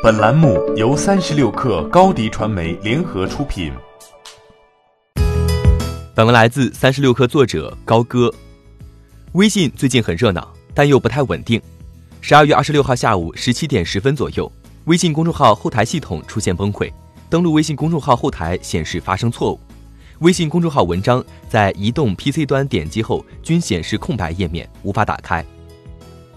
本栏目由三十六克高低传媒联合出品。本文来自三十六克作者高歌。微信最近很热闹，但又不太稳定。十二月二十六号下午十七点十分左右，微信公众号后台系统出现崩溃，登录微信公众号后台显示发生错误，微信公众号文章在移动、PC 端点击后均显示空白页面，无法打开。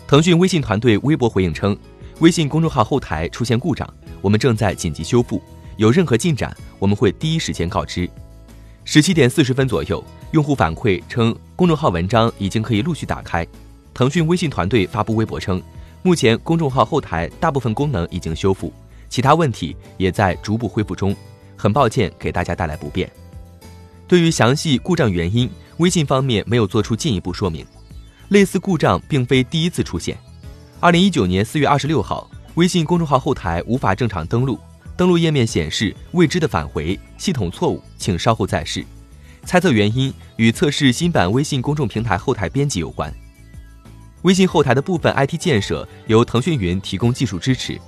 腾讯微信团队微博回应称。微信公众号后台出现故障，我们正在紧急修复。有任何进展，我们会第一时间告知。十七点四十分左右，用户反馈称公众号文章已经可以陆续打开。腾讯微信团队发布微博称，目前公众号后台大部分功能已经修复，其他问题也在逐步恢复中。很抱歉给大家带来不便。对于详细故障原因，微信方面没有做出进一步说明。类似故障并非第一次出现。二零一九年四月二十六号，微信公众号后台无法正常登录，登录页面显示未知的返回，系统错误，请稍后再试。猜测原因与测试新版微信公众平台后台编辑有关。微信后台的部分 IT 建设由腾讯云提供技术支持。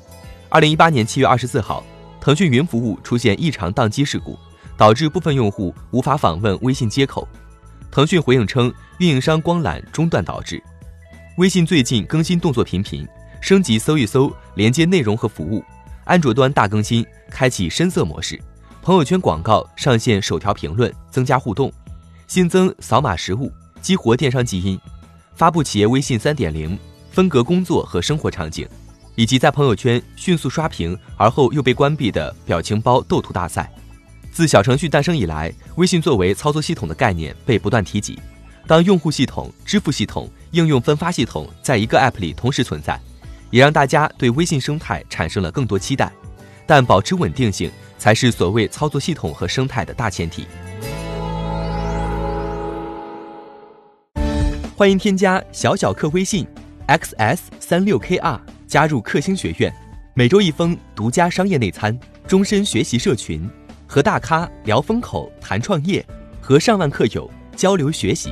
二零一八年七月二十四号，腾讯云服务出现异常宕机事故，导致部分用户无法访问微信接口。腾讯回应称，运营商光缆中断导致。微信最近更新动作频频，升级搜一搜连接内容和服务。安卓端大更新，开启深色模式，朋友圈广告上线首条评论，增加互动，新增扫码实物，激活电商基因，发布企业微信三点零，分隔工作和生活场景，以及在朋友圈迅速刷屏而后又被关闭的表情包斗图大赛。自小程序诞生以来，微信作为操作系统的概念被不断提及。当用户系统、支付系统、应用分发系统在一个 App 里同时存在，也让大家对微信生态产生了更多期待。但保持稳定性才是所谓操作系统和生态的大前提。欢迎添加小小客微信 xs 三六 kr 加入克星学院，每周一封独家商业内参，终身学习社群，和大咖聊风口、谈创业，和上万客友交流学习。